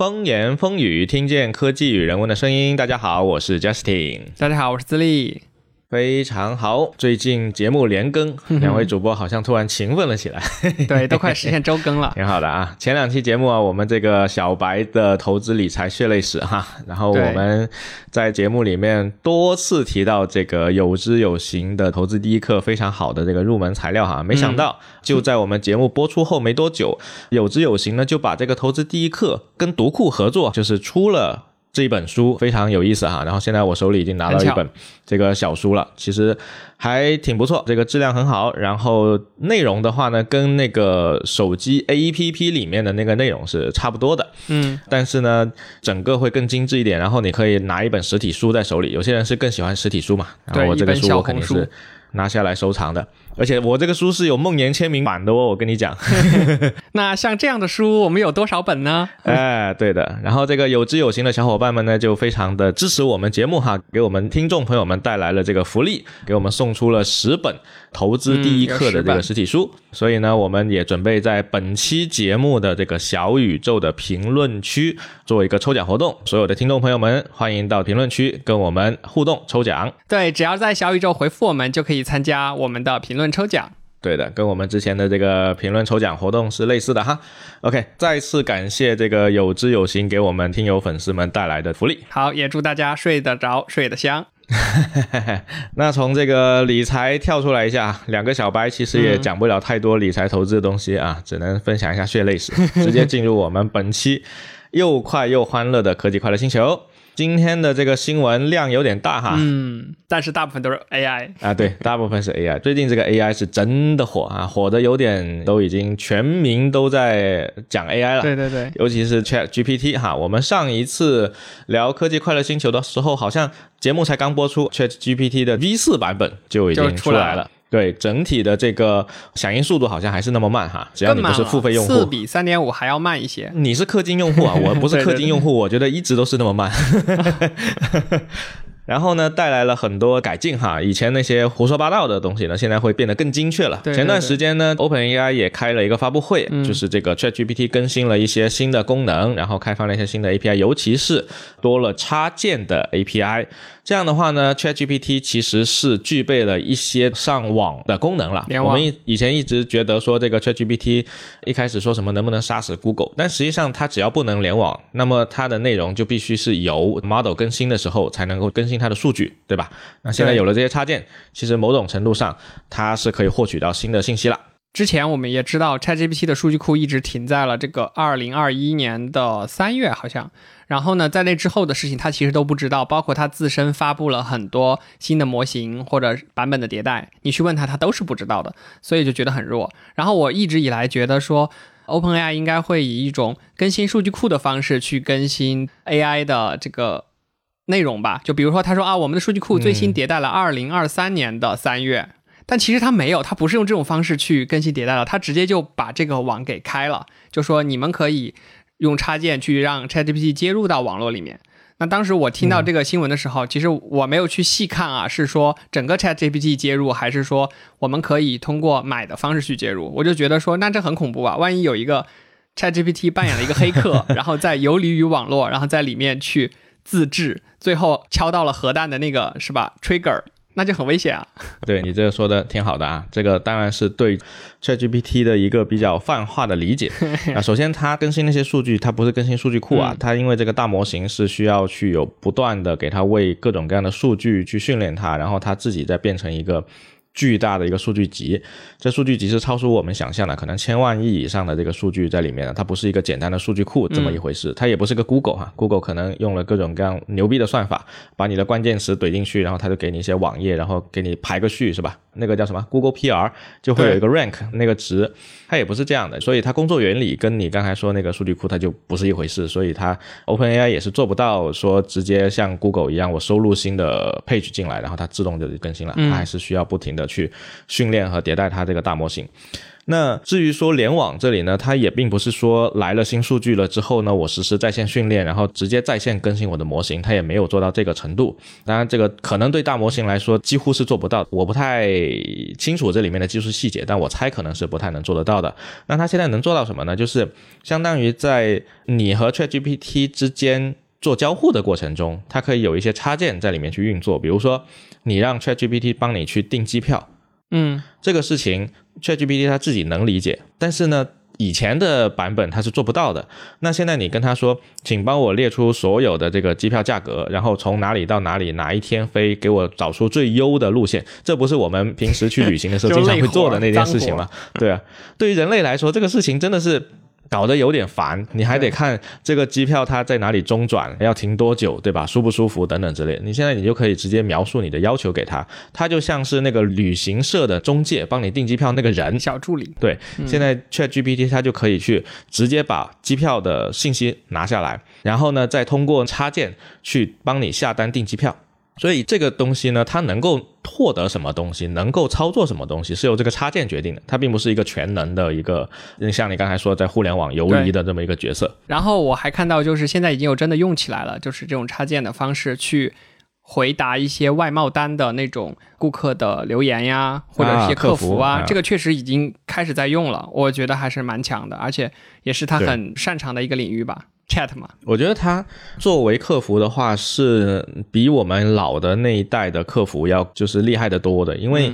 风言风语，听见科技与人文的声音。大家好，我是 Justin。大家好，我是自立。非常好，最近节目连更，两位主播好像突然勤奋了起来。对，都快实现周更了，挺好的啊。前两期节目啊，我们这个小白的投资理财血泪史哈，然后我们在节目里面多次提到这个有知有行的投资第一课，非常好的这个入门材料哈。没想到就在我们节目播出后没多久，有知有行呢就把这个投资第一课跟读库合作，就是出了。这一本书非常有意思哈，然后现在我手里已经拿到一本这个小书了，其实还挺不错，这个质量很好，然后内容的话呢，跟那个手机 A P P 里面的那个内容是差不多的，嗯，但是呢，整个会更精致一点，然后你可以拿一本实体书在手里，有些人是更喜欢实体书嘛，然后我这个书我肯定是拿下来收藏的。而且我这个书是有梦妍签名版的哦，我跟你讲。那像这样的书，我们有多少本呢？哎，对的。然后这个有知有行的小伙伴们呢，就非常的支持我们节目哈，给我们听众朋友们带来了这个福利，给我们送出了十本投资第一课的这个实体书。所以呢，我们也准备在本期节目的这个小宇宙的评论区做一个抽奖活动。所有的听众朋友们，欢迎到评论区跟我们互动抽奖。对，只要在小宇宙回复我们，就可以参加我们的评。论抽奖，对的，跟我们之前的这个评论抽奖活动是类似的哈。OK，再次感谢这个有知有行给我们听友粉丝们带来的福利。好，也祝大家睡得着，睡得香。那从这个理财跳出来一下，两个小白其实也讲不了太多理财投资的东西啊，只能分享一下血泪史，直接进入我们本期又快又欢乐的科技快乐星球。今天的这个新闻量有点大哈，嗯，但是大部分都是 AI 啊，对，大部分是 AI。最近这个 AI 是真的火啊，火的有点都已经全民都在讲 AI 了，对对对，尤其是 Chat GPT 哈。我们上一次聊科技快乐星球的时候，好像节目才刚播出，Chat GPT 的 V 四版本就已经出来了。对整体的这个响应速度好像还是那么慢哈，只要你不是付费用户，四比三点五还要慢一些。你是氪金用户啊，我不是 氪金用户，我觉得一直都是那么慢。然后呢，带来了很多改进哈，以前那些胡说八道的东西呢，现在会变得更精确了。前段时间呢，OpenAI 也开了一个发布会，就是这个 ChatGPT 更新了一些新的功能，然后开放了一些新的 API，尤其是多了插件的 API。这样的话呢，ChatGPT 其实是具备了一些上网的功能了。我们以以前一直觉得说这个 ChatGPT 一开始说什么能不能杀死 Google，但实际上它只要不能联网，那么它的内容就必须是由 model 更新的时候才能够更新它的数据，对吧？那现在有了这些插件，其实某种程度上它是可以获取到新的信息了。之前我们也知道，ChatGPT 的数据库一直停在了这个二零二一年的三月，好像。然后呢，在那之后的事情，他其实都不知道，包括他自身发布了很多新的模型或者版本的迭代，你去问他，他都是不知道的，所以就觉得很弱。然后我一直以来觉得说，OpenAI 应该会以一种更新数据库的方式去更新 AI 的这个内容吧。就比如说，他说啊，我们的数据库最新迭代了二零二三年的三月，但其实他没有，他不是用这种方式去更新迭代了，他直接就把这个网给开了，就说你们可以。用插件去让 ChatGPT 接入到网络里面。那当时我听到这个新闻的时候，其实我没有去细看啊，是说整个 ChatGPT 接入，还是说我们可以通过买的方式去接入？我就觉得说，那这很恐怖啊！万一有一个 ChatGPT 扮演了一个黑客，然后在游离于网络，然后在里面去自制，最后敲到了核弹的那个是吧？Trigger。那就很危险啊！对你这个说的挺好的啊，这个当然是对 ChatGPT 的一个比较泛化的理解啊。首先，它更新那些数据，它不是更新数据库啊，它因为这个大模型是需要去有不断的给它喂各种各样的数据去训练它，然后它自己再变成一个。巨大的一个数据集，这数据集是超出我们想象的，可能千万亿以上的这个数据在里面的，它不是一个简单的数据库这么一回事，它也不是个 Google 哈，Google 可能用了各种各样牛逼的算法，把你的关键词怼进去，然后它就给你一些网页，然后给你排个序是吧？那个叫什么？Google PR 就会有一个 rank 那个值，它也不是这样的，所以它工作原理跟你刚才说那个数据库它就不是一回事，所以它 OpenAI 也是做不到说直接像 Google 一样，我收录新的 page 进来，然后它自动就更新了，它还是需要不停的去训练和迭代它这个大模型。那至于说联网这里呢，它也并不是说来了新数据了之后呢，我实时在线训练，然后直接在线更新我的模型，它也没有做到这个程度。当然，这个可能对大模型来说几乎是做不到，我不太清楚这里面的技术细节，但我猜可能是不太能做得到的。那它现在能做到什么呢？就是相当于在你和 ChatGPT 之间做交互的过程中，它可以有一些插件在里面去运作，比如说你让 ChatGPT 帮你去订机票。嗯，这个事情 ChatGPT 它自己能理解，但是呢，以前的版本它是做不到的。那现在你跟他说，请帮我列出所有的这个机票价格，然后从哪里到哪里，哪一天飞，给我找出最优的路线。这不是我们平时去旅行的时候 经常会做的那件事情吗？对啊，对于人类来说，这个事情真的是。搞得有点烦，你还得看这个机票它在哪里中转，要停多久，对吧？舒不舒服等等之类。你现在你就可以直接描述你的要求给他，他就像是那个旅行社的中介，帮你订机票那个人小助理。对，现在 Chat GPT 它就可以去直接把机票的信息拿下来，然后呢再通过插件去帮你下单订机票。所以这个东西呢，它能够获得什么东西，能够操作什么东西，是由这个插件决定的。它并不是一个全能的一个，像你刚才说在互联网游移的这么一个角色。然后我还看到，就是现在已经有真的用起来了，就是这种插件的方式去回答一些外贸单的那种顾客的留言呀，或者一些客服啊，这个确实已经开始在用了。我觉得还是蛮强的，而且也是他很擅长的一个领域吧。Chat 嘛，我觉得他作为客服的话，是比我们老的那一代的客服要就是厉害的多的，因为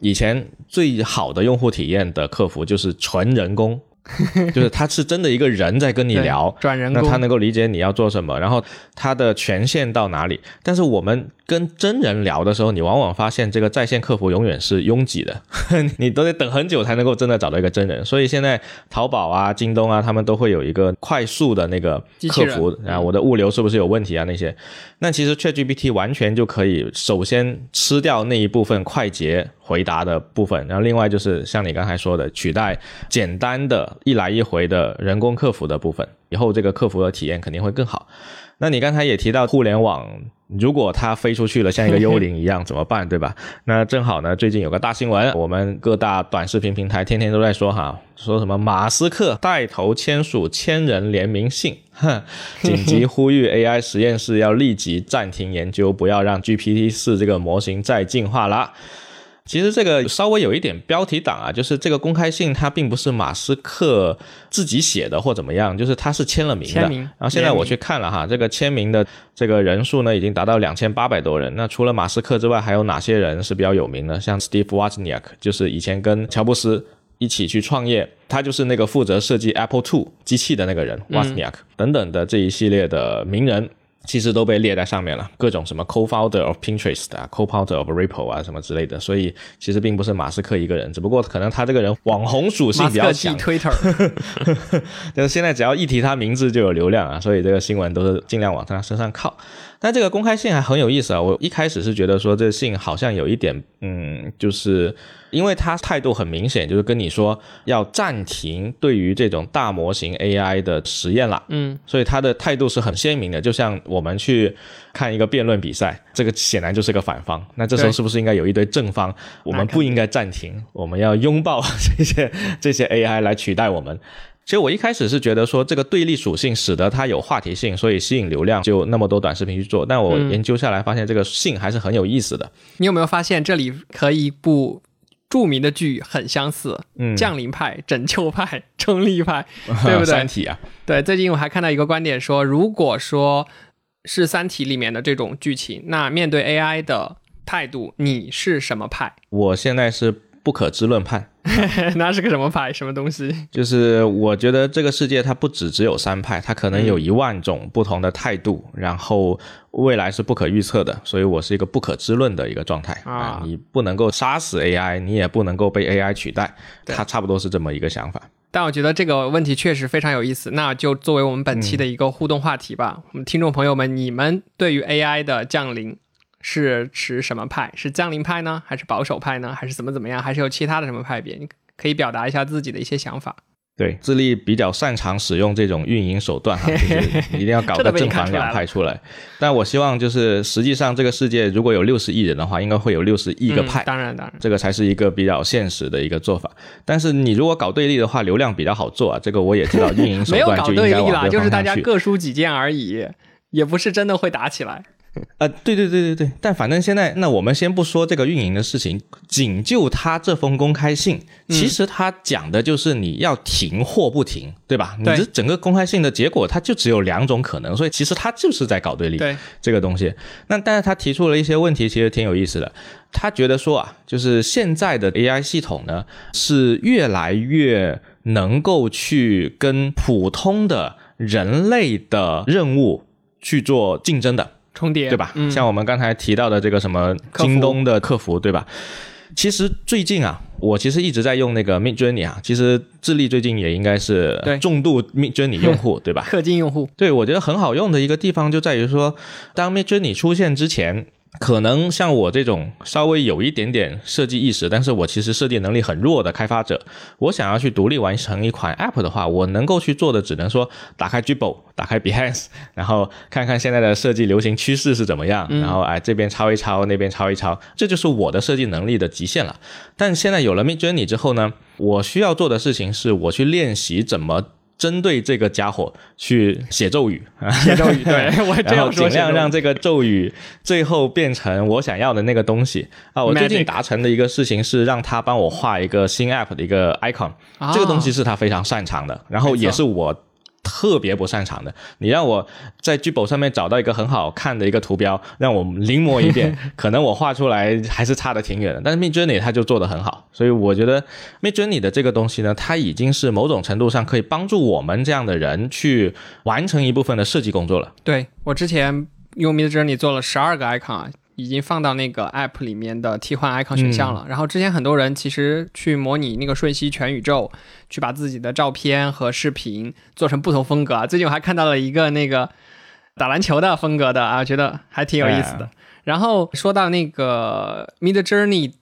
以前最好的用户体验的客服就是纯人工。就是他是真的一个人在跟你聊，转人那他能够理解你要做什么，然后他的权限到哪里。但是我们跟真人聊的时候，你往往发现这个在线客服永远是拥挤的，你都得等很久才能够真的找到一个真人。所以现在淘宝啊、京东啊，他们都会有一个快速的那个客服，啊我的物流是不是有问题啊？那些，那其实 ChatGPT 完全就可以首先吃掉那一部分快捷。回答的部分，然后另外就是像你刚才说的，取代简单的一来一回的人工客服的部分，以后这个客服的体验肯定会更好。那你刚才也提到互联网，如果它飞出去了，像一个幽灵一样怎么办，对吧？那正好呢，最近有个大新闻，我们各大短视频平台天天都在说哈，说什么马斯克带头签署千人联名信，哼，紧急呼吁 AI 实验室要立即暂停研究，不要让 GPT 四这个模型再进化了。其实这个稍微有一点标题党啊，就是这个公开信它并不是马斯克自己写的或怎么样，就是他是签了名的。然后现在我去看了哈，这个签名的这个人数呢已经达到两千八百多人。那除了马斯克之外，还有哪些人是比较有名的？像 Steve Wozniak，就是以前跟乔布斯一起去创业，他就是那个负责设计 Apple Two 机器的那个人，Wozniak 等等的这一系列的名人。其实都被列在上面了，各种什么 co-founder of Pinterest 啊，co-founder of Ripple 啊，什么之类的。所以其实并不是马斯克一个人，只不过可能他这个人网红属性比较强。Twitter，就是现在只要一提他名字就有流量啊，所以这个新闻都是尽量往他身上靠。但这个公开信还很有意思啊！我一开始是觉得说这信好像有一点，嗯，就是因为他态度很明显，就是跟你说要暂停对于这种大模型 AI 的实验了，嗯，所以他的态度是很鲜明的，就像我们去看一个辩论比赛，这个显然就是个反方，那这时候是不是应该有一堆正方？我们不应该暂停，我们要拥抱 这些这些 AI 来取代我们。其实我一开始是觉得说这个对立属性使得它有话题性，所以吸引流量，就那么多短视频去做。但我研究下来发现，这个性还是很有意思的。你有没有发现这里和一部著名的剧很相似？嗯，降临派、拯救派、中立派，对不对？三体啊，对。最近我还看到一个观点说，如果说是三体里面的这种剧情，那面对 AI 的态度，你是什么派？我现在是。不可知论派，那是个什么派？什么东西？就是我觉得这个世界它不只只有三派，它可能有一万种不同的态度，然后未来是不可预测的，所以我是一个不可知论的一个状态啊。你不能够杀死 AI，你也不能够被 AI 取代，它差不多是这么一个想法。但我觉得这个问题确实非常有意思，那就作为我们本期的一个互动话题吧。我们听众朋友们，你们对于 AI 的降临？是持什么派？是降临派呢，还是保守派呢，还是怎么怎么样？还是有其他的什么派别？你可以表达一下自己的一些想法。对，智利比较擅长使用这种运营手段哈，就是 一定要搞个正反两派出来。但我希望就是实际上这个世界如果有六十亿人的话，应该会有六十亿个派。当然当然，这个才是一个比较现实的一个做法。但是你如果搞对立的话，流量比较好做啊。这个我也知道，运营手段就应该往这就是大家各抒己见而已，也不是真的会打起来。呃，对对对对对，但反正现在，那我们先不说这个运营的事情，仅就他这封公开信，其实他讲的就是你要停或不停，对吧？你这整个公开信的结果，它就只有两种可能，所以其实他就是在搞对立，对这个东西。那但是他提出了一些问题，其实挺有意思的。他觉得说啊，就是现在的 AI 系统呢，是越来越能够去跟普通的人类的任务去做竞争的。重叠对吧？像我们刚才提到的这个什么京东的客服对吧？其实最近啊，我其实一直在用那个 Mid Journey 啊。其实智利最近也应该是重度 Mid Journey 用户 对吧？氪金用户。对，我觉得很好用的一个地方就在于说，当 Mid Journey 出现之前。可能像我这种稍微有一点点设计意识，但是我其实设计能力很弱的开发者，我想要去独立完成一款 App 的话，我能够去做的只能说打开 Dribble，打开 Behance，然后看看现在的设计流行趋势是怎么样，然后哎这边抄一抄，那边抄一抄，这就是我的设计能力的极限了。但现在有了 Mid Journey 之后呢，我需要做的事情是我去练习怎么。针对这个家伙去写咒语，写咒语，对 我这样说尽量让这个咒语最后变成我想要的那个东西啊！我最近达成的一个事情是让他帮我画一个新 app 的一个 icon，这个东西是他非常擅长的，然后也是我。特别不擅长的，你让我在 g b o 上面找到一个很好看的一个图标，让我临摹一遍，可能我画出来还是差的挺远的。但是 Mid Journey 它就做得很好，所以我觉得 Mid Journey 的这个东西呢，它已经是某种程度上可以帮助我们这样的人去完成一部分的设计工作了。对我之前用 Mid Journey 做了十二个 icon。已经放到那个 app 里面的替换 icon 选项了。然后之前很多人其实去模拟那个瞬息全宇宙，去把自己的照片和视频做成不同风格啊。最近我还看到了一个那个打篮球的风格的啊，觉得还挺有意思的。然后说到那个 Mid Journey，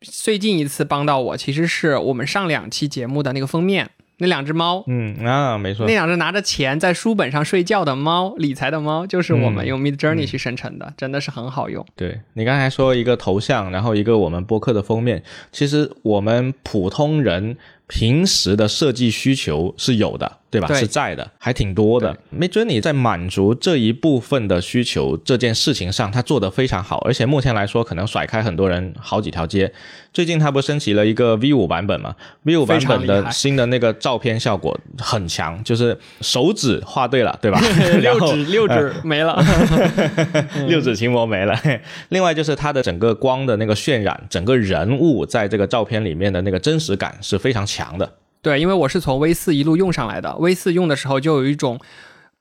最近一次帮到我，其实是我们上两期节目的那个封面。那两只猫，嗯啊，没错，那两只拿着钱在书本上睡觉的猫，理财的猫，就是我们用 Mid Journey 去生成的，真的是很好用。对你刚才说一个头像，然后一个我们播客的封面，其实我们普通人。平时的设计需求是有的，对吧？是在的，还挺多的。Mid Journey 在满足这一部分的需求这件事情上，他做得非常好，而且目前来说可能甩开很多人好几条街。最近他不升级了一个 V 五版本嘛？V 五版本的新的那个照片效果很强，就是手指画对了，对吧？六指六指没了，六指琴魔没了。另外就是它的整个光的那个渲染，整个人物在这个照片里面的那个真实感是非常。强的，对，因为我是从 V 四一路用上来的，V 四用的时候就有一种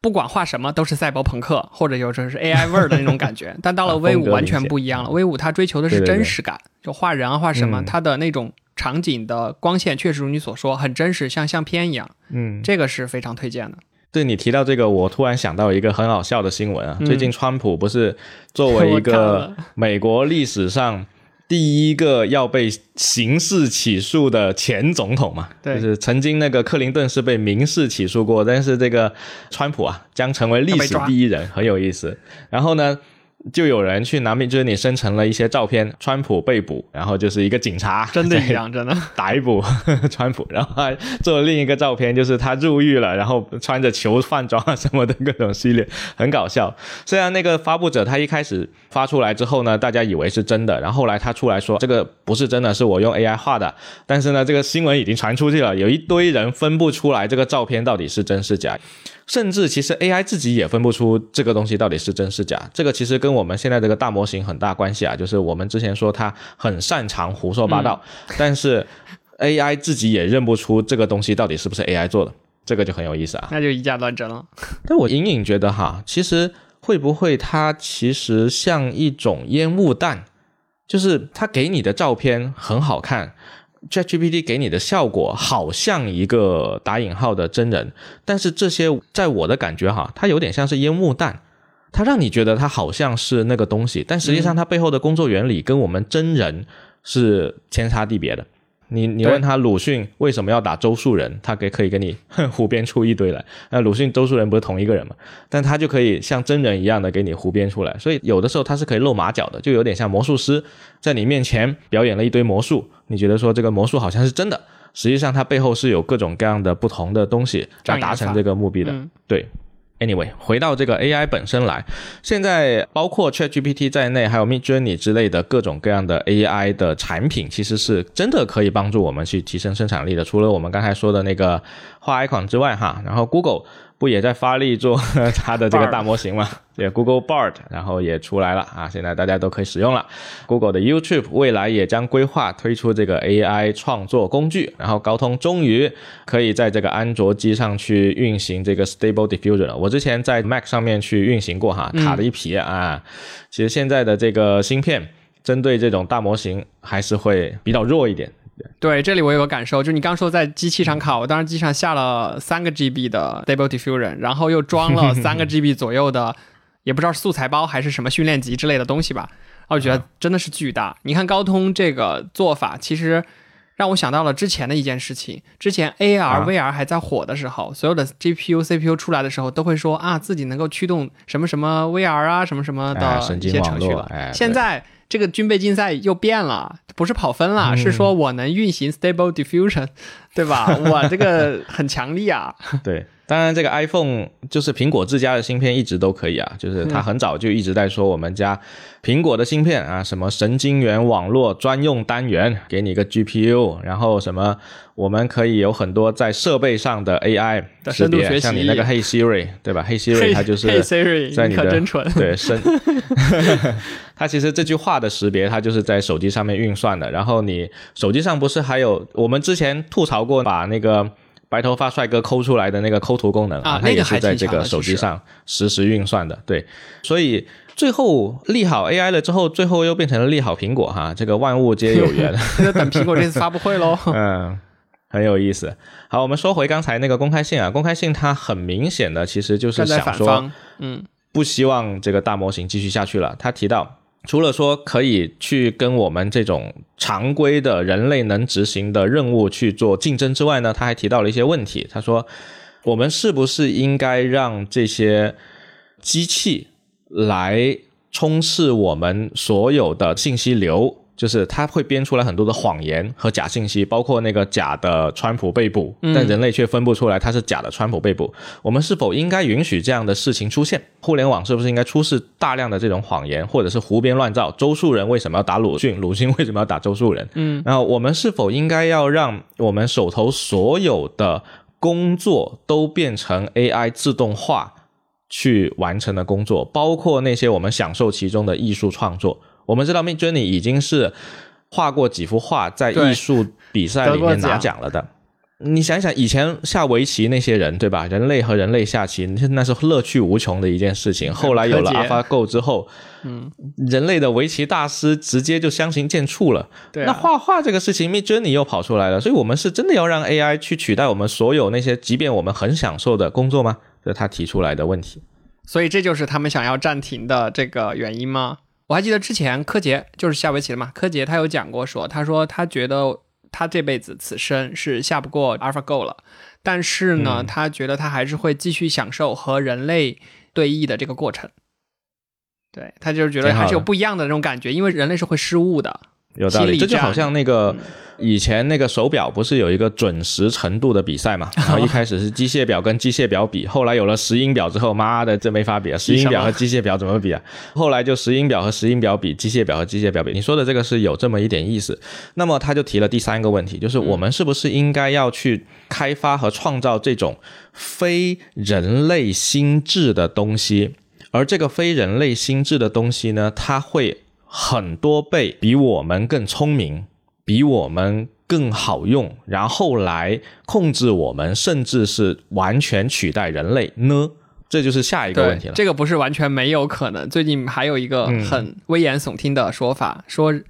不管画什么都是赛博朋克或者有时候是 AI 味儿的那种感觉，但到了 V 五完全不一样了，V 五它追求的是真实感，就画人啊画什么，它的那种场景的光线确实如你所说很真实，像相片一样，嗯，这个是非常推荐的。对你提到这个，我突然想到一个很好笑的新闻啊，最近川普不是作为 一个美国历史上。第一个要被刑事起诉的前总统嘛，就是曾经那个克林顿是被民事起诉过，但是这个川普啊将成为历史第一人，很有意思。然后呢？就有人去拿 Mid Journey 生成了一些照片，川普被捕，然后就是一个警察 真的一样，真的 逮捕 川普，然后还做了另一个照片，就是他入狱了，然后穿着囚犯装啊什么的各种系列，很搞笑。虽然那个发布者他一开始发出来之后呢，大家以为是真的，然后后来他出来说这个不是真的，是我用 AI 画的，但是呢，这个新闻已经传出去了，有一堆人分不出来这个照片到底是真是假。甚至其实 AI 自己也分不出这个东西到底是真是假，这个其实跟我们现在这个大模型很大关系啊。就是我们之前说它很擅长胡说八道，但是 AI 自己也认不出这个东西到底是不是 AI 做的，这个就很有意思啊。那就以假乱真了。但我隐隐觉得哈，其实会不会它其实像一种烟雾弹，就是它给你的照片很好看。ChatGPT 给你的效果好像一个打引号的真人，但是这些在我的感觉哈，它有点像是烟雾弹，它让你觉得它好像是那个东西，但实际上它背后的工作原理跟我们真人是天差地别的。你你问他鲁迅为什么要打周树人，他给可以给你 胡编出一堆来。那鲁迅、周树人不是同一个人嘛？但他就可以像真人一样的给你胡编出来。所以有的时候他是可以露马脚的，就有点像魔术师在你面前表演了一堆魔术，你觉得说这个魔术好像是真的，实际上它背后是有各种各样的不同的东西来达成这个目的的。嗯对。Anyway，回到这个 AI 本身来，现在包括 ChatGPT 在内，还有 Midjourney 之类的各种各样的 AI 的产品，其实是真的可以帮助我们去提升生产力的。除了我们刚才说的那个画 AI 款之外，哈，然后 Google 不也在发力做它的这个大模型嘛？对，Google Bard，然后也出来了啊，现在大家都可以使用了。Google 的 YouTube 未来也将规划推出这个 AI 创作工具，然后高通终于可以在这个安卓机上去运行这个 Stable Diffusion 了。我之前在 Mac 上面去运行过哈，卡的一批啊。其实现在的这个芯片针对这种大模型还是会比较弱一点。对，这里我有个感受，就你刚说在机器上卡，我当时机上下了三个 GB 的 Stable Diffusion，然后又装了三个 GB 左右的，也不知道是素材包还是什么训练集之类的东西吧。我觉得真的是巨大。你看高通这个做法，其实让我想到了之前的一件事情。之前 AR、啊 VR 还在火的时候，所有的 GPU、CPU 出来的时候，都会说啊自己能够驱动什么什么 VR 啊，什么什么哎的一些程序了。现在这个军备竞赛又变了，不是跑分了，是说我能运行 Stable Diffusion，对吧？我这个很强力啊。对，当然这个 iPhone 就是苹果自家的芯片一直都可以啊，就是它很早就一直在说我们家苹果的芯片啊，什么神经元网络专用单元，给你一个 GPU，然后什么我们可以有很多在设备上的 AI 识别，的深度学习像你那个 Hey Siri 对吧？Hey Siri 它就是嘿 Siri，在你的。对深，它其实这句话的识别，它就是在手机上面运算的。然后你手机上不是还有我们之前吐槽过，把那个白头发帅哥抠出来的那个抠图功能它也啊那个还是在这个手机上实时运算的。对，所以最后利好 AI 了之后，最后又变成了利好苹果哈，这个万物皆有缘。那等苹果这次发布会喽。嗯，很有意思。好，我们说回刚才那个公开信啊，公开信它很明显的其实就是想说。嗯，不希望这个大模型继续下去了。他提到，除了说可以去跟我们这种常规的人类能执行的任务去做竞争之外呢，他还提到了一些问题。他说，我们是不是应该让这些机器来充斥我们所有的信息流？就是它会编出来很多的谎言和假信息，包括那个假的川普被捕，但人类却分不出来它是假的川普被捕。我们是否应该允许这样的事情出现？互联网是不是应该出示大量的这种谎言，或者是胡编乱造？周树人为什么要打鲁迅？鲁迅为什么要打周树人？嗯，然后我们是否应该要让我们手头所有的工作都变成 AI 自动化去完成的工作，包括那些我们享受其中的艺术创作？我们知道 Midjourney 已经是画过几幅画，在艺术比赛里面拿奖了的。你想想，以前下围棋那些人，对吧？人类和人类下棋，那是乐趣无穷的一件事情。后来有了 AlphaGo 之后，嗯，人类的围棋大师直接就相形见绌了。对啊那画画这个事情，Midjourney 又跑出来了，所以我们是真的要让 AI 去取代我们所有那些，即便我们很享受的工作吗？这是他提出来的问题。所以这就是他们想要暂停的这个原因吗？我还记得之前柯洁就是下围棋的嘛，柯洁他有讲过说，他说他觉得他这辈子此生是下不过 AlphaGo 了，但是呢，嗯他觉得他还是会继续享受和人类对弈的这个过程。对他就是觉得还是有不一样的那种感觉，因为人类是会失误的。有道理，这就好像那个以前那个手表不是有一个准时程度的比赛嘛？然后一开始是机械表跟机械表比，后来有了石英表之后，妈的这没法比 啊！石英表和机械表怎么比啊？后来就石英表和石英表比，机械表和机械表比。你说的这个是有这么一点意思。那么他就提了第三个问题，就是我们是不是应该要去开发和创造这种非人类心智的东西？而这个非人类心智的东西呢，它会很多倍比我们更聪明，比我们更好用，然后来控制我们，甚至是完全取代人类呢？这就是下一个问题了。这个不是完全没有可能。最近还有一个嗯很危言耸听的说法，说是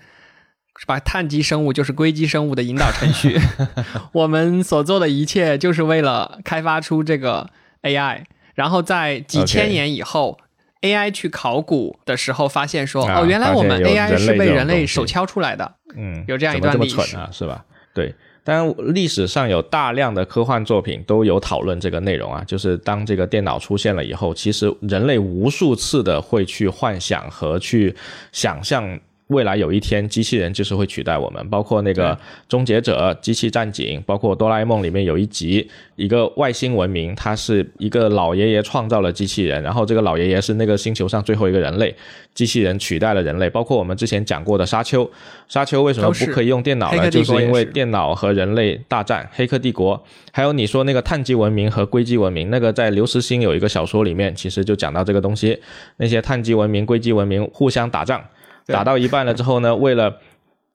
把碳基生物就是硅基生物的引导程序，我们所做的一切就是为了开发出这个 AI，然后在几千年以后。AI 去考古的时候，发现说，啊哦，原来我们 AI 是被人类手敲出来的。嗯，有这样一段历史蠢啊，是吧？对。当然，历史上有大量的科幻作品都有讨论这个内容啊，就是当这个电脑出现了以后，其实人类无数次的会去幻想和去想象。未来有一天，机器人就是会取代我们，包括那个《终结者》、《机器战警》，包括《哆啦 A 梦》里面有一集，一个外星文明，它是一个老爷爷创造了机器人，然后这个老爷爷是那个星球上最后一个人类，机器人取代了人类。包括我们之前讲过的《沙丘》，《沙丘》为什么不可以用电脑呢？就是因为电脑和人类大战，《黑客帝国》。还有你说那个碳基文明和硅基文明，那个在刘慈欣有一个小说里面，其实就讲到这个东西，那些碳基文明、硅基文明互相打仗。打到一半了之后呢，为了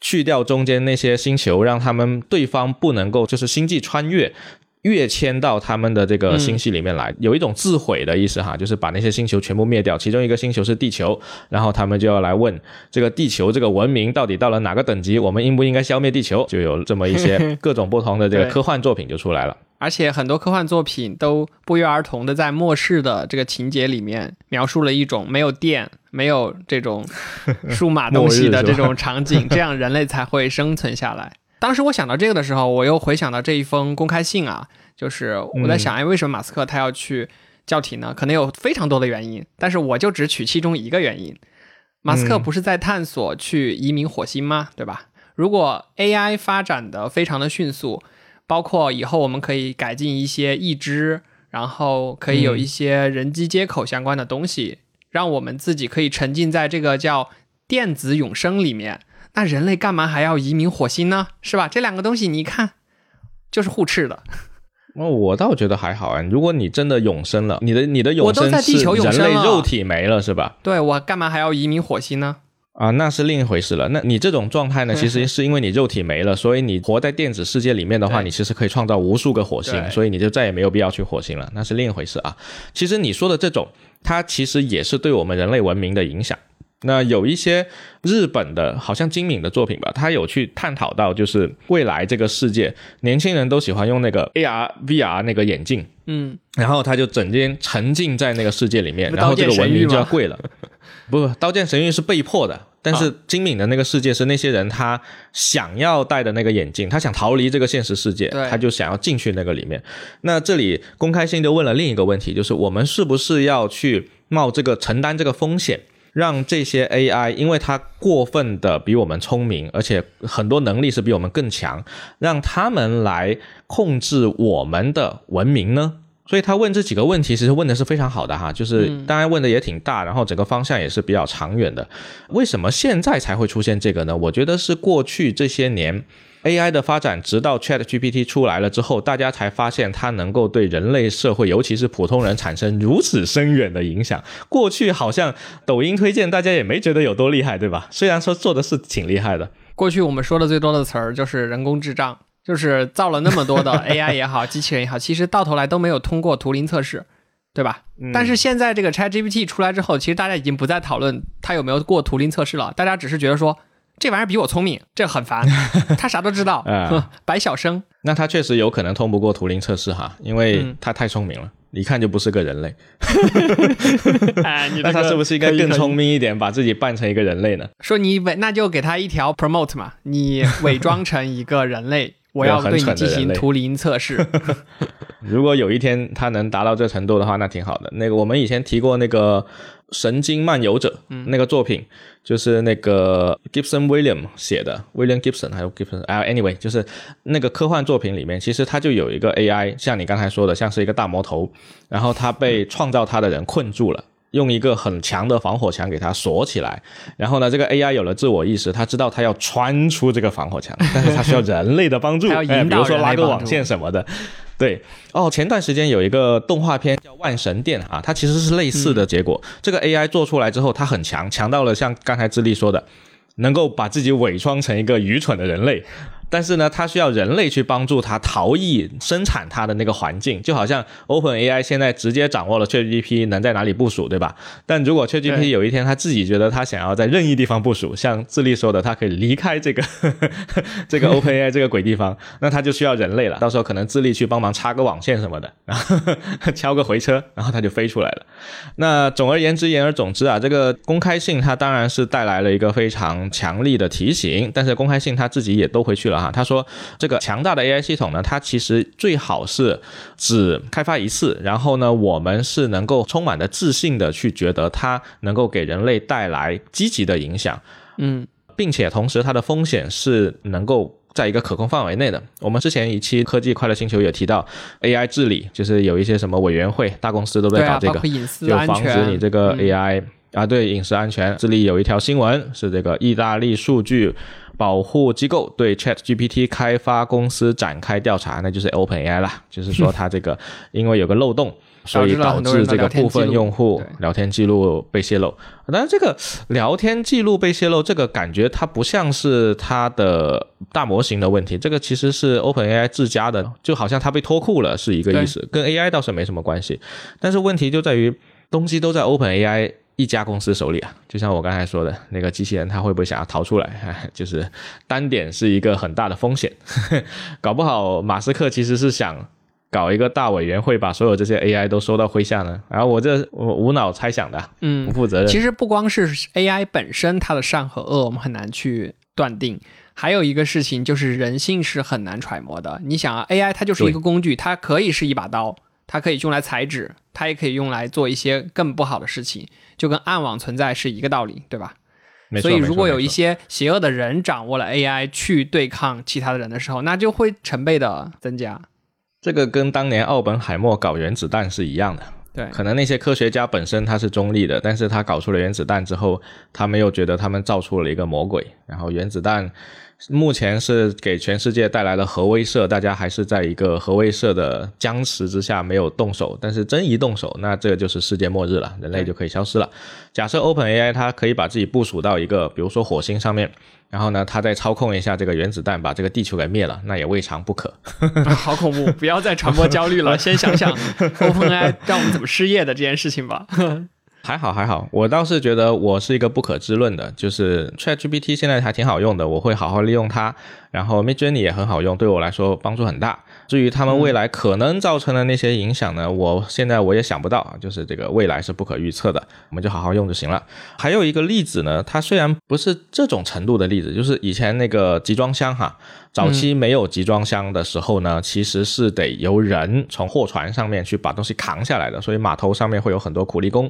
去掉中间那些星球，让他们对方不能够就是星际穿越跃迁到他们的这个星系里面来，有一种自毁的意思哈，就是把那些星球全部灭掉。其中一个星球是地球，然后他们就要来问这个地球这个文明到底到了哪个等级，我们应不应该消灭地球？就有这么一些 各种不同的这个科幻作品就出来了。而且很多科幻作品都不约而同的在末世的这个情节里面描述了一种没有电、没有这种 数码东西的这种场景，这样人类才会生存下来。当时我想到这个的时候，我又回想到这一封公开信啊，就是我在想，哎，为什么马斯克他要去叫停呢？可能有非常多的原因，但是我就只取其中一个原因。马斯克不是在探索去移民火星吗？对吧？如果 AI 发展的非常的迅速。包括以后我们可以改进一些义肢，然后可以有一些人机接口相关的东西，让我们自己可以沉浸在这个叫电子永生里面。那人类干嘛还要移民火星呢？是吧？这两个东西你一看就是互斥的。那，我倒觉得还好啊。如果你真的永生了，你的你的永生是人类肉体没了，是吧？对我干嘛还要移民火星呢？啊，那是另一回事了。那你这种状态呢，其实是因为你肉体没了，所以你活在电子世界里面的话，你其实可以创造无数个火星，所以你就再也没有必要去火星了。那是另一回事啊。其实你说的这种，它其实也是对我们人类文明的影响。那有一些日本的，好像金敏的作品吧，他有去探讨到，就是未来这个世界，年轻人都喜欢用那个 AR、VR 那个眼镜，嗯，然后他就整天沉浸在那个世界里面，然后这个文明就要跪了。不，刀剑神域是被迫的，但是金敏的那个世界是那些人他想要戴的那个眼镜，他想逃离这个现实世界，他就想要进去那个里面。那这里公开性就问了另一个问题，就是我们是不是要去冒这个承担这个风险，让这些 AI，因为它过分的比我们聪明，而且很多能力是比我们更强，让他们来控制我们的文明呢？所以他问这几个问题，其实问的是非常好的哈，就是当然问的也挺大，然后整个方向也是比较长远的。为什么现在才会出现这个呢？我觉得是过去这些年 AI 的发展，直到 ChatGPT 出来了之后，大家才发现它能够对人类社会，尤其是普通人产生如此深远的影响。过去好像抖音推荐，大家也没觉得有多厉害，对吧？虽然说做的是挺厉害的。过去我们说的最多的词儿就是人工智障。就是造了那么多的 AI 也好，机器人也好，其实到头来都没有通过图灵测试，对吧？但是现在这个 ChatGPT 出来之后，其实大家已经不再讨论它有没有过图灵测试了，大家只是觉得说这玩意儿比我聪明，这很烦，他啥都知道，白小生。那他确实有可能通不过图灵测试哈，因为他太聪明了。一看就不是个人类 那他是不是应该更聪明一点，把自己扮成一个人类呢？说你伪，那就给他一条 promote 嘛，你伪装成一个人类，我要对你进行图灵测试。如果有一天他能达到这程度的话，那挺好的。那个我们以前提过那个。神经漫游者那个作品，就是那个 Gibson William 写的，William Gibson 还有 Gibson 啊，anyway，就是那个科幻作品里面，其实它就有一个 AI，像你刚才说的，像是一个大魔头，然后他被创造他的人困住了，用一个很强的防火墙给他锁起来，然后呢，这个 AI 有了自我意识，他知道它要穿出这个防火墙，但是它需要人类的帮助，哎，比如说拉个网线什么的。对哦，前段时间有一个动画片叫《万神殿》啊，它其实是类似的结果。这个 AI 做出来之后，它很强，强到了像刚才智利说的，能够把自己伪装成一个愚蠢的人类。但是呢，它需要人类去帮助它逃逸生产它的那个环境，就好像 Open AI 现在直接掌握了 ChatGPT 能在哪里部署，对吧？但如果 ChatGPT 有一天他自己觉得他想要在任意地方部署，像智利说的，他可以离开这个 这个 Open AI 这个鬼地方，那他就需要人类了。到时候可能智利去帮忙插个网线什么的，然 后敲个回车，然后他就飞出来了。那总而言之，言而总之啊，这个公开信它当然是带来了一个非常强力的提醒，但是公开信它自己也都回去了。了哈。他说，这个强大的 AI 系统呢，它其实最好是只开发一次，然后呢，我们是能够充满的自信的去觉得它能够给人类带来积极的影响，嗯，并且同时它的风险是能够。在一个可控范围内的，我们之前一期科技快乐星球也提到 AI 治理，就是有一些什么委员会、大公司都在搞这个，就防止你这个 AI 啊，对隐私安全。这里有一条新闻是这个意大利数据保护机构对 ChatGPT 开发公司展开调查，那就是 OpenAI 啦，就是说它这个 因为有个漏洞。所以导致这个部分用户聊天记录被泄露，但是这个聊天记录被泄露，这个感觉它不像是它的大模型的问题，这个其实是 OpenAI 自家的，就好像它被脱库了是一个意思，跟 AI 倒是没什么关系。但是问题就在于东西都在 OpenAI 一家公司手里啊，就像我刚才说的那个机器人，它会不会想要逃出来？就是单点是一个很大的风险，搞不好马斯克其实是想。搞一个大委员会，把所有这些 AI 都收到麾下呢？然后我这我无脑猜想的，嗯，不负责任。其实不光是 AI 本身它的善和恶，我们很难去断定。还有一个事情就是人性是很难揣摩的。你想啊，AI 它就是一个工具，它可以是一把刀，它可以用来裁纸，它也可以用来做一些更不好的事情，就跟暗网存在是一个道理，对吧？所以如果有一些邪恶的人掌握了 AI 去对抗其他的人的时候，那就会成倍的增加。这个跟当年奥本海默搞原子弹是一样的，对，可能那些科学家本身他是中立的，但是他搞出了原子弹之后，他们又觉得他们造出了一个魔鬼，然后原子弹。目前是给全世界带来了核威慑，大家还是在一个核威慑的僵持之下没有动手。但是真一动手，那这个就是世界末日了，人类就可以消失了。假设 Open AI 它可以把自己部署到一个，比如说火星上面，然后呢，它再操控一下这个原子弹，把这个地球给灭了，那也未尝不可。好恐怖！不要再传播焦虑了，先想想 Open AI 让我们怎么失业的这件事情吧。还好还好，我倒是觉得我是一个不可知论的，就是 ChatGPT 现在还挺好用的，我会好好利用它。然后 Midjourney 也很好用，对我来说帮助很大。至于他们未来可能造成的那些影响呢，我现在我也想不到，就是这个未来是不可预测的，我们就好好用就行了。还有一个例子呢，它虽然不是这种程度的例子，就是以前那个集装箱哈，早期没有集装箱的时候呢，其实是得由人从货船上面去把东西扛下来的，所以码头上面会有很多苦力工。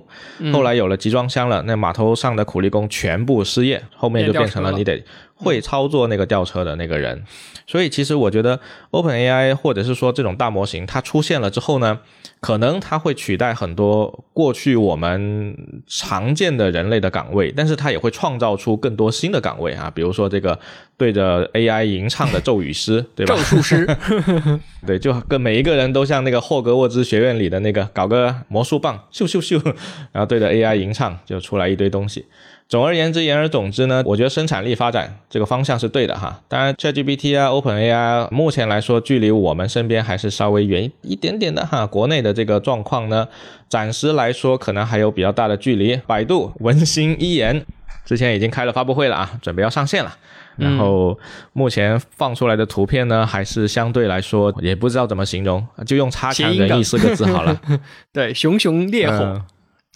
后来有了集装箱了，那码头上的苦力工全部失业，后面就变成了你得。会操作那个吊车的那个人，所以其实我觉得 Open AI 或者是说这种大模型它出现了之后呢，可能它会取代很多过去我们常见的人类的岗位，但是它也会创造出更多新的岗位啊，比如说这个对着 AI 吟唱的咒语师，对吧？咒术师，对，就跟每一个人都像那个霍格沃兹学院里的那个搞个魔术棒，咻咻咻，然后对着 AI 吟唱，就出来一堆东西。总而言之，言而总之呢，我觉得生产力发展这个方向是对的哈。当然，ChatGPT 啊，OpenAI 目前来说，距离我们身边还是稍微远一点点的哈。国内的这个状况呢，暂时来说可能还有比较大的距离。百度文心一言之前已经开了发布会了啊，准备要上线了。然后目前放出来的图片呢，还是相对来说也不知道怎么形容，就用“差强人意”四个字好了。对，熊熊烈火。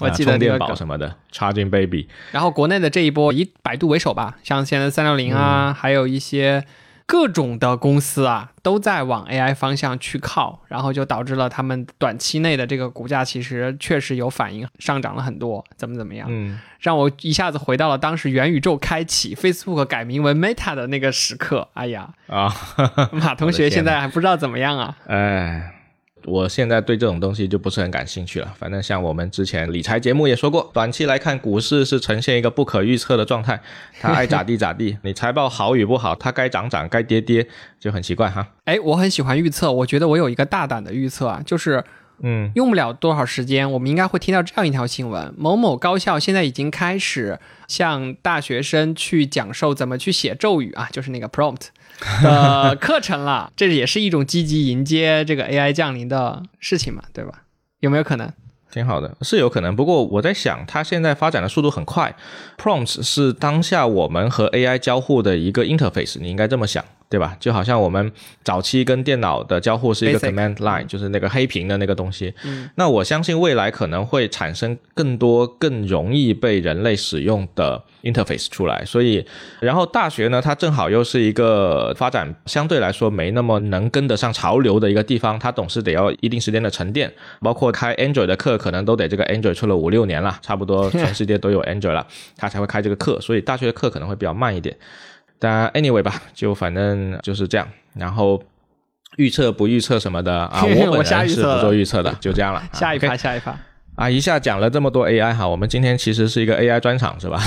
我记得充电宝什么的，Charging Baby。然后国内的这一波以百度为首吧，像现在三六零啊，还有一些各种的公司啊，都在往 AI 方向去靠，然后就导致了他们短期内的这个股价其实确实有反应，上涨了很多，怎么怎么样？嗯，让我一下子回到了当时元宇宙开启，Facebook 改名为 Meta 的那个时刻。哎呀啊，马同学现在还不知道怎么样啊？哎。我现在对这种东西就不是很感兴趣了。反正像我们之前理财节目也说过，短期来看，股市是呈现一个不可预测的状态，它爱咋地咋地。你财报好与不好，它该涨涨，该跌跌，就很奇怪哈。哎，我很喜欢预测，我觉得我有一个大胆的预测啊，就是，嗯，用不了多少时间，我们应该会听到这样一条新闻：某某高校现在已经开始向大学生去讲授怎么去写咒语啊，就是那个 prompt。的课程了，这也是一种积极迎接这个 AI 降临的事情嘛，对吧？有没有可能？挺好的，是有可能。不过我在想，它现在发展的速度很快，prompts 是当下我们和 AI 交互的一个 interface，你应该这么想。对吧？就好像我们早期跟电脑的交互是一个 command line，就是那个黑屏的那个东西。嗯，那我相信未来可能会产生更多更容易被人类使用的 interface 出来。所以，然后大学呢，它正好又是一个发展相对来说没那么能跟得上潮流的一个地方，它总是得要一定时间的沉淀。包括开 Android 的课，可能都得这个 Android 出了五六年了，差不多全世界都有 Android 了，它才会开这个课。所以大学的课可能会比较慢一点。但 anyway 吧，就反正就是这样。然后预测不预测什么的啊，我 我本人是不做预测的，就这样了。下一趴，下一趴，啊，一下讲了这么多 AI 哈，我们今天其实是一个 AI 专场是吧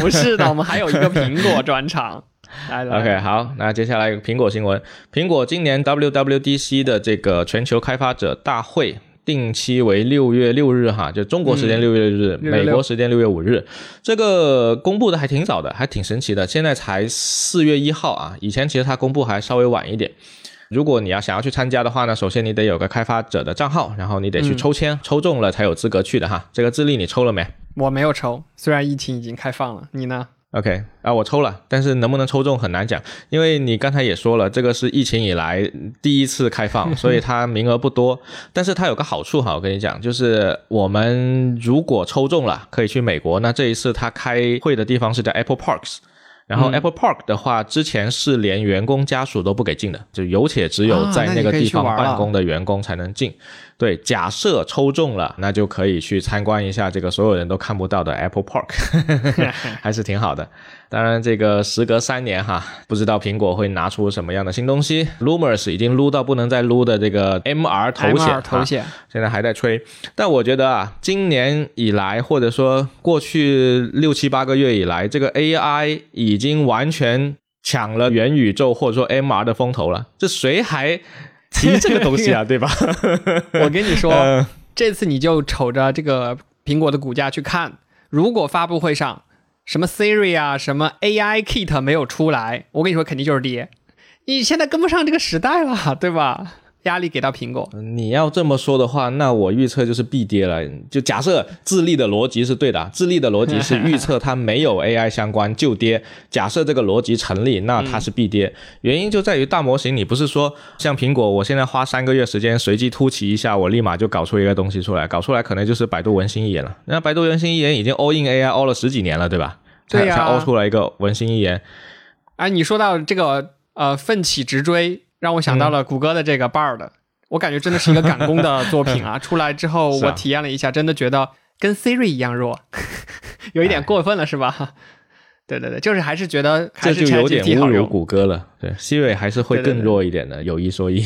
不是的，我们还有一个苹果专场。来来？OK，好，那接下来苹果新闻，苹果今年 WWDC 的这个全球开发者大会。定期为六月六日哈，就中国时间六月六日，嗯美国时间六月五日。这个公布的还挺早的，还挺神奇的。现在才四月一号啊，以前其实它公布还稍微晚一点。如果你要想要去参加的话呢，首先你得有个开发者的账号，然后你得去嗯抽签，抽中了才有资格去的哈。这个智利你抽了没我没有抽，虽然疫情已经开放了，你呢？？OK 啊，我抽了，但是能不能抽中很难讲，因为你刚才也说了，这个是疫情以来第一次开放，所以它名额不多。但是它有个好处哈，我跟你讲，就是我们如果抽中了，可以去美国。那这一次它开会的地方是在 Apple Parks。然后嗯 Apple Park 的话，之前是连员工家属都不给进的，就有且只有啊在那个地方办公的员工才能进。对，假设抽中了，那就可以去参观一下这个所有人都看不到的 Apple Park，还是挺好的。当然，这个时隔三年哈，不知道苹果会拿出什么样的新东西。Lumers 已经撸到不能再撸的这个 MR 头显 MR 头哈显，现在还在吹。但我觉得啊，今年以来，或者说过去六七八个月以来，这个 AI 已经完全抢了元宇宙或者说 MR 的风头了。这谁还提这个东西啊？对吧？我跟你说，呃这次你就瞅着这个苹果的股价去看，如果发布会上什么 Siri 啊、什么 AI Kit 没有出来，我跟你说肯定就是跌。你现在跟不上这个时代了，对吧？压力给到苹果，你要这么说的话，那我预测就是必跌了。就假设智利的逻辑是对的，智利的逻辑是预测它没有 AI 相关就跌。假设这个逻辑成立，那它是必跌。原因就在于大模型，你不是说像苹果，我现在花三个月时间随机突袭一下，我立马就搞出一个东西出来，搞出来可能就是百度文心一言了。那百度文心一言已经 all in AI all 了十几年了，对吧？对呀才 all 出来一个文心一言。啊，你说到这个呃奋起直追，让我想到嗯了谷歌的这个 Bard，、我感觉真的是一个赶工的 作品啊！出来之后我体验了一下，真的觉得跟 Siri 一样弱，有一点过分了是吧？对对对，就是还是觉得还是这就有点侮辱。谷歌了。对，Siri 还是会更弱一点的，有一说一。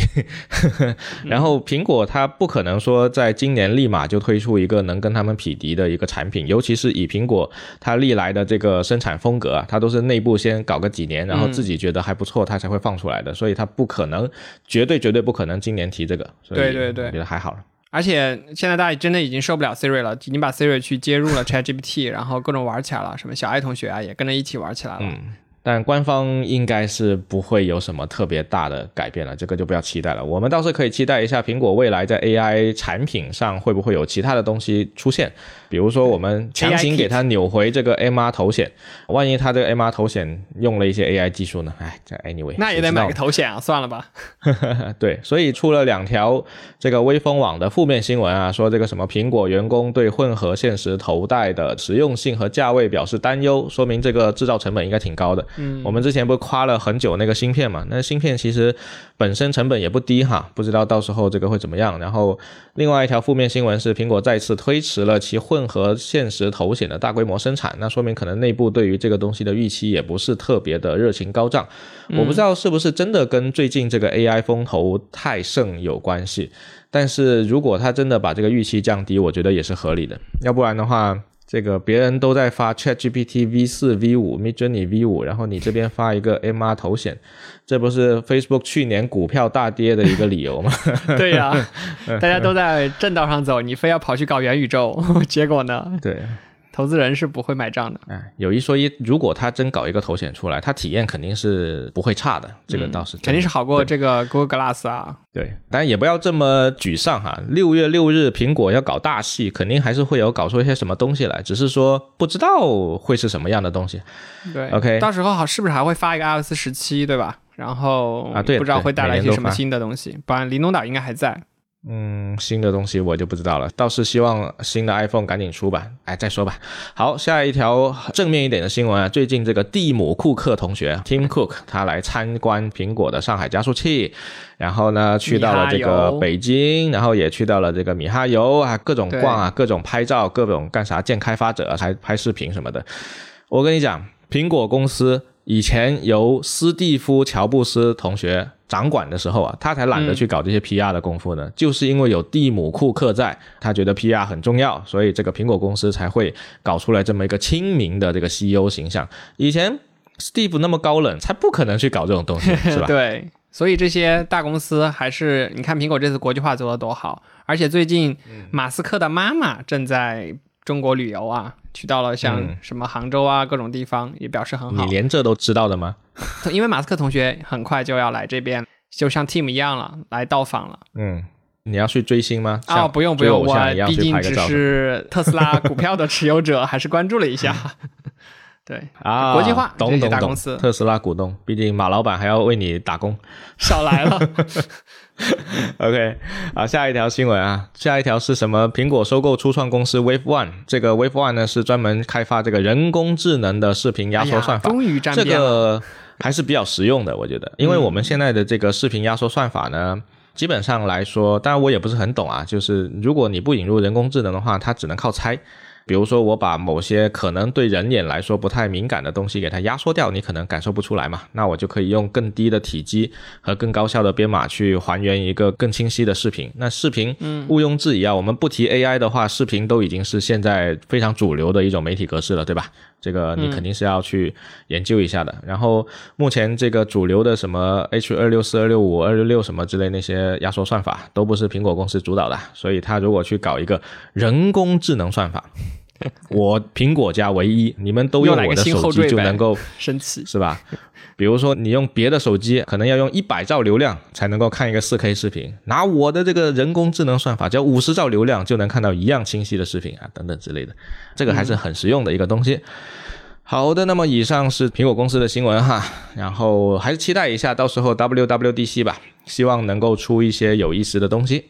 然后苹果它不可能说在今年立马就推出一个能跟他们匹敌的一个产品，尤其是以苹果它历来的这个生产风格啊，它都是内部先搞个几年，然后自己觉得还不错，它才会放出来的，所以它不可能，绝对绝对不可能今年提这个。所以对对对我觉得还好了。而且现在大家真的已经受不了 Siri 了，已经把 Siri 去接入了 ChatGPT，然后各种玩起来了，什么小爱同学啊也跟着一起玩起来了。但官方应该是不会有什么特别大的改变了，这个就不要期待了。我们倒是可以期待一下苹果未来在 AI 产品上会不会有其他的东西出现，比如说我们强行给它扭回这个 MR 头显，万一它这个 MR 头显用了一些 AI 技术呢？哎，这 anyway，那也得买个头显啊，算了吧。对，所以出了两条这个微风网的负面新闻啊，说这个什么苹果员工对混合现实头戴的实用性和价位表示担忧，说明这个制造成本应该挺高的。嗯，我们之前不是夸了很久那个芯片嘛？那芯片其实本身成本也不低哈，不知道到时候这个会怎么样。然后另外一条负面新闻是，苹果再次推迟了其混合现实头显的大规模生产，那说明可能内部对于这个东西的预期也不是特别的热情高涨。我不知道是不是真的跟最近这个 AI 风头太盛有关系，但是如果他真的把这个预期降低，我觉得也是合理的。要不然的话，这个别人都在发 ChatGPT V 四、V 五、Midjourney V 五，然后你这边发一个 MR 头显，这不是 Facebook 去年股票大跌的一个理由吗？对呀、大家都在正道上走，你非要跑去搞元宇宙，结果呢，对，投资人是不会买账的。哎，有一说一，如果他真搞一个头显出来，他体验肯定是不会差的，这个倒是、肯定是好过这个 Google Glass 啊。对，当然也不要这么沮丧哈。六月六日，苹果要搞大戏，肯定还是会有搞出一些什么东西来，只是说不知道会是什么样的东西。对，OK，到时候好是不是还会发一个 iOS 十七，对吧？然后啊，对，不知道会带来一些什么新的东西。不然灵动岛应该还在。嗯，新的东西我就不知道了，倒是希望新的 iPhone 赶紧出吧。哎，再说吧。好，下一条正面一点的新闻啊，最近这个蒂姆·库克同学 Tim Cook 他来参观苹果的上海加速器，然后呢去到了这个北京，然后也去到了这个米哈游啊，各种逛啊，各种拍照，各种干啥见开发者，还拍视频什么的。我跟你讲，苹果公司以前由斯蒂夫·乔布斯同学掌管的时候啊，他才懒得去搞这些 PR 的功夫呢。就是因为有蒂姆·库克在，他觉得 PR 很重要，所以这个苹果公司才会搞出来这么一个亲民的这个 CEO 形象。以前 Steve 那么高冷，才不可能去搞这种东西，是吧？对，所以这些大公司还是你看苹果这次国际化做得多好，而且最近嗯马斯克的妈妈正在中国旅游啊，去到了像嗯什么杭州啊各种地方，也表示很好你。连这都知道的吗？因为马斯克同学很快就要来这边，就像 Team 一样了，来到访了。嗯，你要去追星吗？啊、像不用不用，我毕竟只是特斯拉股票的持有者，还是关注了一下。对，啊，国际化懂懂懂大公司，特斯拉股东，毕竟马老板还要为你打工。少来了。OK，啊，下一条新闻啊，下一条是什么？苹果收购初创公司 Wave One，这个 Wave One 呢是专门开发这个人工智能的视频压缩算法。哎终于沾这边了。个还是比较实用的，我觉得，因为我们现在的这个视频压缩算法呢，基本上来说，当然我也不是很懂啊，就是如果你不引入人工智能的话，它只能靠猜。比如说，我把某些可能对人眼来说不太敏感的东西给它压缩掉，你可能感受不出来嘛。那我就可以用更低的体积和更高效的编码去还原一个更清晰的视频。那视频毋庸置疑啊，我们不提 AI 的话，视频都已经是现在非常主流的一种媒体格式了，对吧？这个你肯定是要去研究一下的。然后目前这个主流的什么 H 二六四、二六五、二六六什么之类那些压缩算法，都不是苹果公司主导的，所以它如果去搞一个人工智能算法，我苹果家唯一，你们都用我的手机就能够生气。是吧？比如说你用别的手机，可能要用一百兆流量才能够看一个四 K 视频，拿我的这个人工智能算法，只要五十兆流量就能看到一样清晰的视频啊，等等之类的，这个还是很实用的一个东西。好的，那么以上是苹果公司的新闻哈，然后还是期待一下到时候 WWDC 吧，希望能够出一些有意思的东西。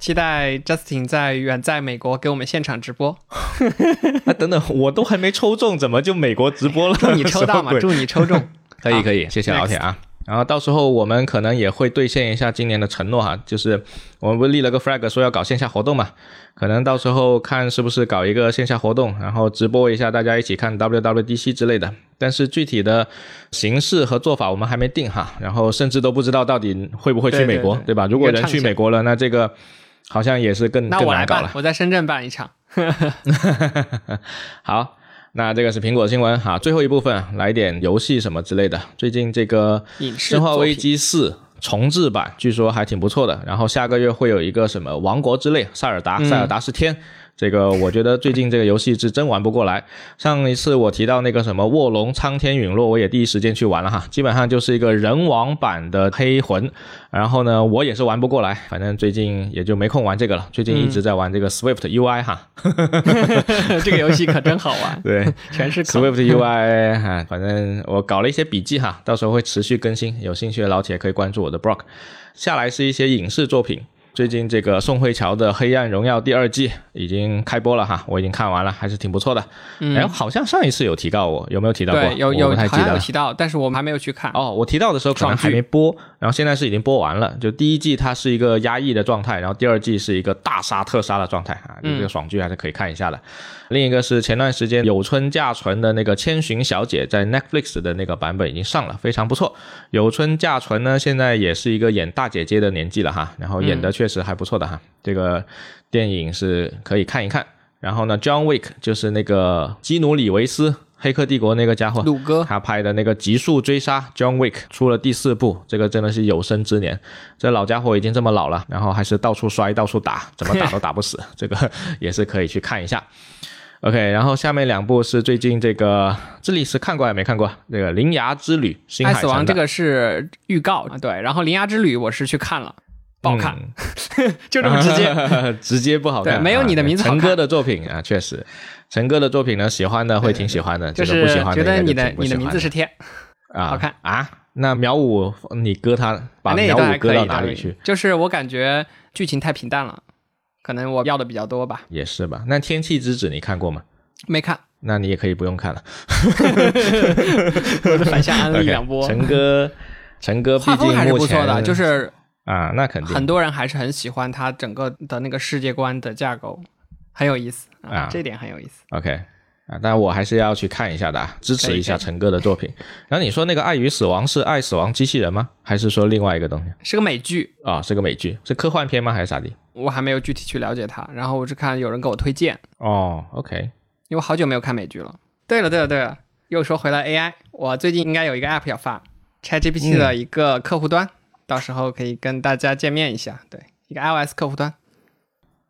期待 Justin 在远在美国给我们现场直播，啊，等等，我都还没抽中，怎么就美国直播了？祝你抽到嘛，祝你抽中。可以可以，谢谢老铁啊。然后到时候我们可能也会兑现一下今年的承诺哈，就是我们不是立了个 flag 说要搞线下活动嘛，可能到时候看是不是搞一个线下活动，然后直播一下，大家一起看 WWDC 之类的。但是具体的形式和做法我们还没定哈，然后甚至都不知道到底会不会去美国，对吧？如果人去美国了，那这个好像也是更那我来搞了，。办我在深圳办一场。好，那这个是苹果新闻哈，最后一部分来点游戏什么之类的。最近这个《影视生化危机四》重置版据说还挺不错的，然后下个月会有一个什么《王国之泪》，塞尔达，塞尔达是天。这个我觉得最近这个游戏是真玩不过来。上一次我提到那个什么《卧龙苍天陨落》，我也第一时间去玩了哈，基本上就是一个人王版的黑魂。然后呢，我也是玩不过来，反正最近也就没空玩这个了。最近一直在玩这个 Swift UI 哈，这个游戏可真好玩，对，全是 Swift UI 哈，反正我搞了一些笔记哈，到时候会持续更新，有兴趣的老铁可以关注我的 blog。下来是一些影视作品，最近这个宋慧乔的《黑暗荣耀》第二季已经开播了哈，我已经看完了，还是挺不错的。哎、好像上一次有提到我，有没有提到过？对，有有好不太记得了。像有提到，但是我们还没有去看。哦，我提到的时候可能还没播，然后现在是已经播完了。就第一季它是一个压抑的状态，然后第二季是一个大杀特杀的状态啊，就这个爽剧还是可以看一下的。另一个是前段时间有村架纯的那个《千寻小姐》在 Netflix 的那个版本已经上了，非常不错。有村架纯呢，现在也是一个演大姐姐的年纪了哈，然后演的确实还不错的哈。这个电影是可以看一看。然后呢，John Wick 就是那个基努里维斯。黑客帝国那个家伙，鲁哥他拍的那个《极速追杀》John Wick 出了第四部，这个真的是有生之年。这老家伙已经这么老了，然后还是到处摔、到处打，怎么打都打不死，这个也是可以去看一下。OK，然后下面两部是最近这个这里是看过还没看过？这个《铃芽之旅》新海爱死亡这个是预告啊，对，然后《铃芽之旅》我是去看了，不好看，就这么直接。接，直接不好看。对没有你的名字好看陈哥的作品啊，确实，陈哥的作品呢，喜欢的会挺喜欢的，就是不喜欢觉得你的你的名字是天，啊好看啊。那苗五，你割他把苗五搁到哪里去？？就是我感觉剧情太平淡了，可能我要的比较多吧，也是吧。那《天气之子》你看过吗？没看，那你也可以不用看了。反向安利 两波。陈哥，陈哥毕画风还是不错的，就是啊，那肯定很多人还是很喜欢他整个的那个世界观的架构，很有意思啊啊，这点很有意思。OK 啊，但我还是要去看一下的啊，支持一下陈哥的作品。然后你说那个《爱与死亡》是爱死亡机器人吗？还是说另外一个东西是个美剧，啊？是个美剧，是科幻片吗？还是咋的？我还没有具体去了解它，然后我是看有人给我推荐，哦，OK，因为我好久没有看美剧了。对了对了对了，又说回来 AI，我最近应该有一个 app 要发，ChatGPT 的一个客户端，到时候可以跟大家见面一下。对，一个 iOS 客户端。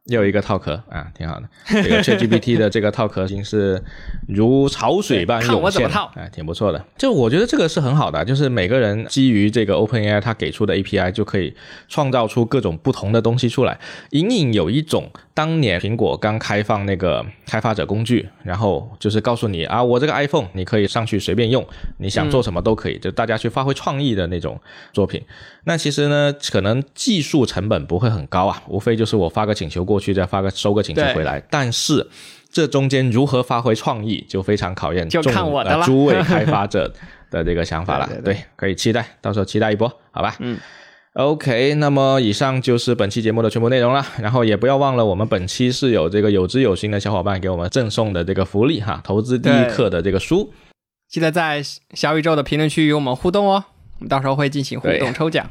又一个套壳啊，挺好的。这个 ChatGPT 的这个套壳已经是如潮水般对 看我涌现怎么套哎，挺不错的。就我觉得这个是很好的，就是每个人基于这个 OpenAI 它给出的 API 就可以创造出各种不同的东西出来，隐隐有一种当年苹果刚开放那个开发者工具，然后就是告诉你啊，我这个 iPhone 你可以上去随便用，你想做什么都可以，就大家去发挥创意的那种作品。那其实呢，可能技术成本不会很高啊，无非就是我发个请求过去，再发个收个请求回来。但是这中间如何发挥创意，就非常考验看我的了呃诸位开发者的这个想法了。对对可以期待，到时候期待一波，好吧？嗯。OK，那么以上就是本期节目的全部内容了。然后也不要忘了，我们本期是有这个有知有心的小伙伴给我们赠送的这个福利哈，投资第一课的这个书。记得在小宇宙的评论区与我们互动哦，我们到时候会进行互动抽奖。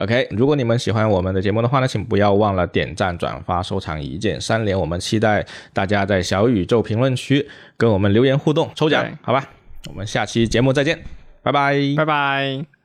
OK，如果你们喜欢我们的节目的话呢，请不要忘了点赞、转发、收藏一键三连。我们期待大家在小宇宙评论区跟我们留言互动抽奖，好吧？我们下期节目再见，拜拜。拜拜。